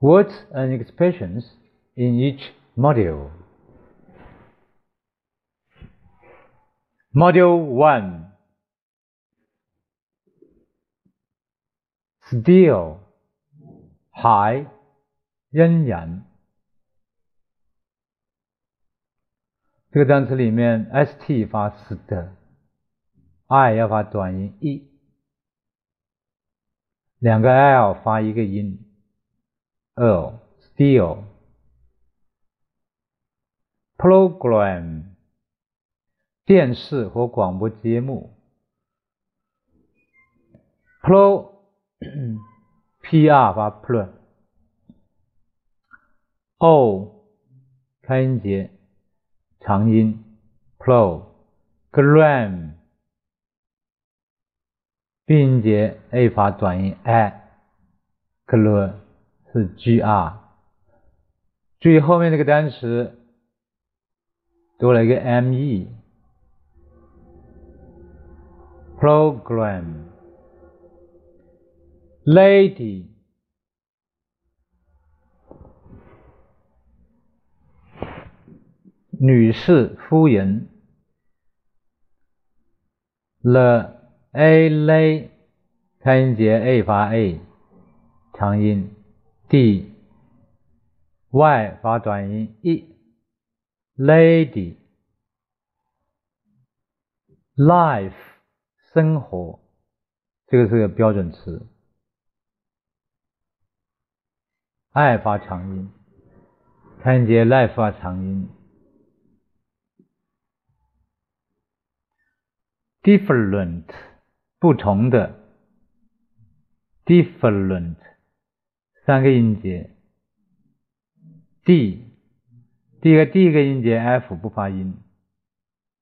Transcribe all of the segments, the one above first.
Words and expressions in each module. Module 1 Still 还仍然这个单词里面 st 发 st，i 要发短音 e，两个 l 发一个音 L still program 电视或广播节目 pro pr 发 pro o 开音节长音 program 闭音节 a 发短音 a，gr 是 gr，注意后面这个单词多了一个 me，program，lady。女士、夫人，l a l 开音节 a 发 a 长音。，d y 发短音 e，lady，life 生活，这个是个标准词爱发长音，看见 life 发长音。different 不同的，different 三个音节，d 第一个第一个音节 f 不发音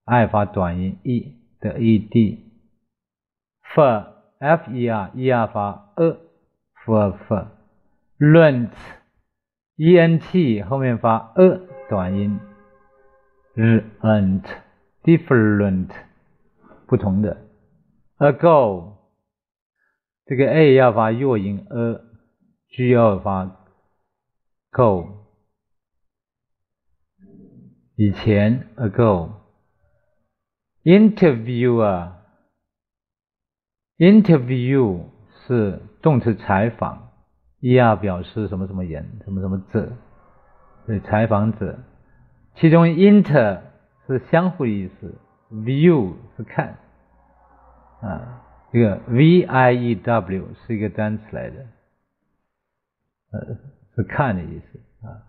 ，i 发短音 e 的 e d，f f e r e r 发 e，fer fer，rent e n t 后面发 e 短音，rent different。不同的，ago，这个 a 要发弱音 e a，g 要发 go，以前 ago，interviewer，interview 是动词采访，er 表示什么什么人，什么什么者，对，采访者，其中 inter 是相互意思。view 是看。啊，这个 v i e w 是一个单词来的，呃，是看的意思啊，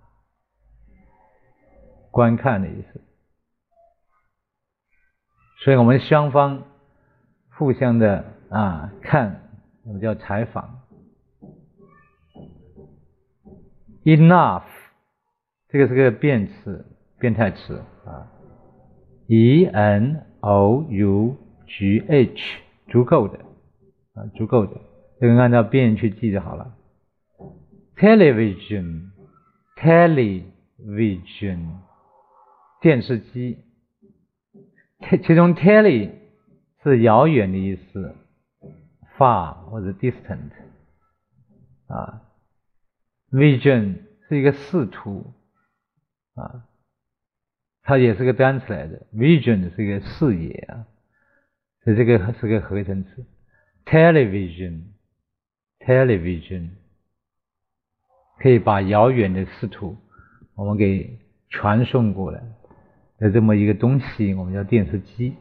观看的意思。所以我们双方互相的啊看，我们叫采访。enough 这个是个变词，变态词啊。e n o u g h 足够的啊，足够的，这个按照变去记就好了。television，television，电视机，其中 tele 是遥远的意思，far 或者 distant 啊，vision 是一个视图啊。它也是个单词来的，vision 是一个视野啊，所以这个是个合成词。television，television 可以把遥远的视图我们给传送过来的这么一个东西，我们叫电视机。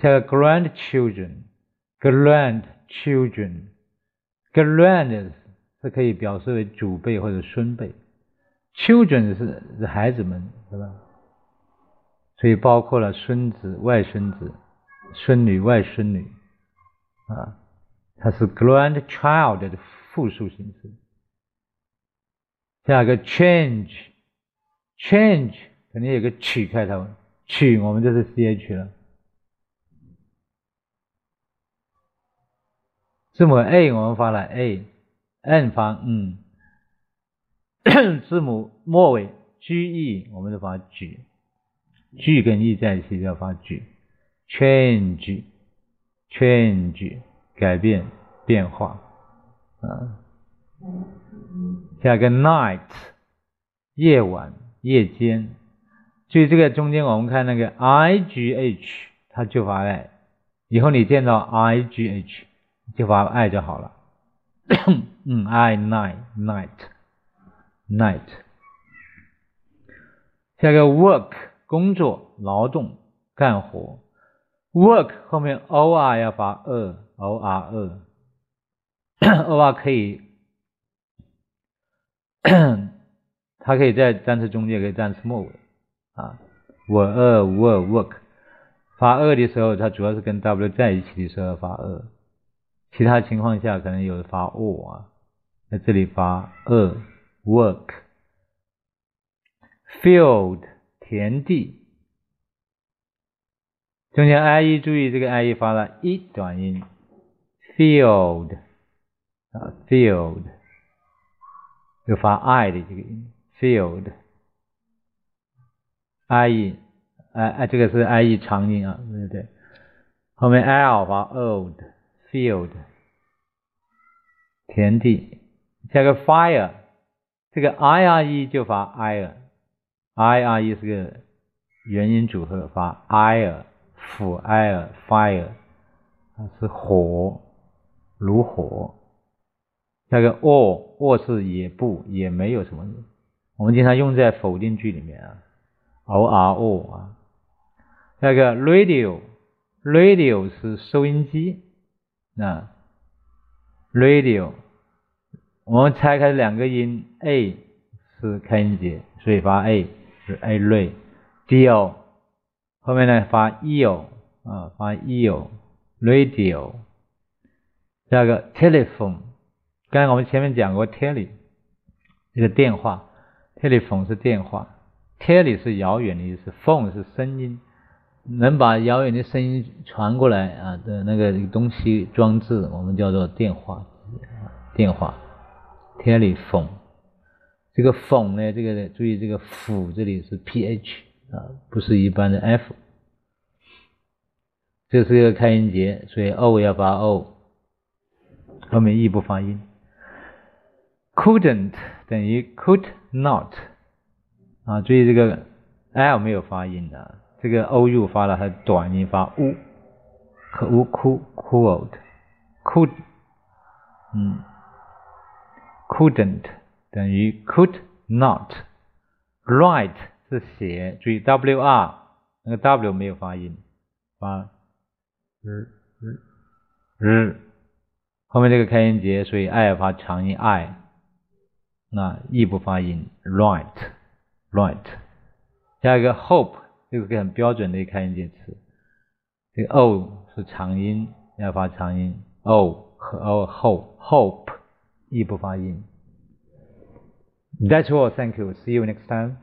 下个 grandchildren，grandchildren，grand 是可以表示为祖辈或者孙辈。Children 是是孩子们，是吧？所以包括了孙子、外孙子、孙女、外孙女，啊，它是 grandchild 的复数形式。下一个 change，change 肯定有个取开头，取我们就是 ch 了。字母 a 我们发了 a，n 发嗯。字母末尾 g e，我们就发 g，g 跟 e 在一起就要发 g，change，change 改变变化啊下一个 night，夜晚、夜间。注意这个中间，我们看那个 i g h，它就发 i。以后你见到 i g h，就发 i 就好了。嗯，i night night night。下一个 work，工作、劳动、干活。work 后面 o r 要发 e，o r e，o r 可以，它可以在单词中间，可以单词末尾啊。work work work，发 e 的时候，它主要是跟 w 在一起的时候发 e，其他情况下可能有发 o 啊，在这里发 e work。field 田地。中间 i e 注意这个 i e 发了一短音，field 啊 field 就发 i 的这个音，field i e 哎哎这个是 i e 长音啊，对对？后面 l 发 old field 田地，加个 fire 这个 i r e 就发 i r，i r e 是个元音组合发 i r。fire fire 它是火，炉火。那个 or or 是也不也没有什么，我们经常用在否定句里面啊。o r o 啊，那个 radio radio 是收音机，那 radio 我们拆开两个音，a 是开音节，所以发 a 是 a radio。后面呢发 eo 啊，发 eo，radio，下一个 telephone，刚才我们前面讲过 tele，这个电话，telephone 是电话，tele 是遥远的意思，phone 是声音，能把遥远的声音传过来啊的那个东西装置，我们叫做电话，电话，telephone，这个 phone 呢，这个注意这个辅这里是 ph。啊，不是一般的 f，这是一个开音节，所以 o 要发 o，后面 e 不发音。Couldn't 等于 could not，啊，注意这个 l 没有发音的，这个 o u 发了，它短音发 u，可 u could could，嗯，couldn't 等于 could not，write。是写，注意 w r 那个 w 没有发音，发日日日，后面这个开音节，所以 i 发长音 i，那 e 不发音，right right，下一个 hope 这个是很标准的一个开音节词，这个 o 是长音，要发长音 o 和 o hope hope，e 不发音。That's all. Thank you. See you next time.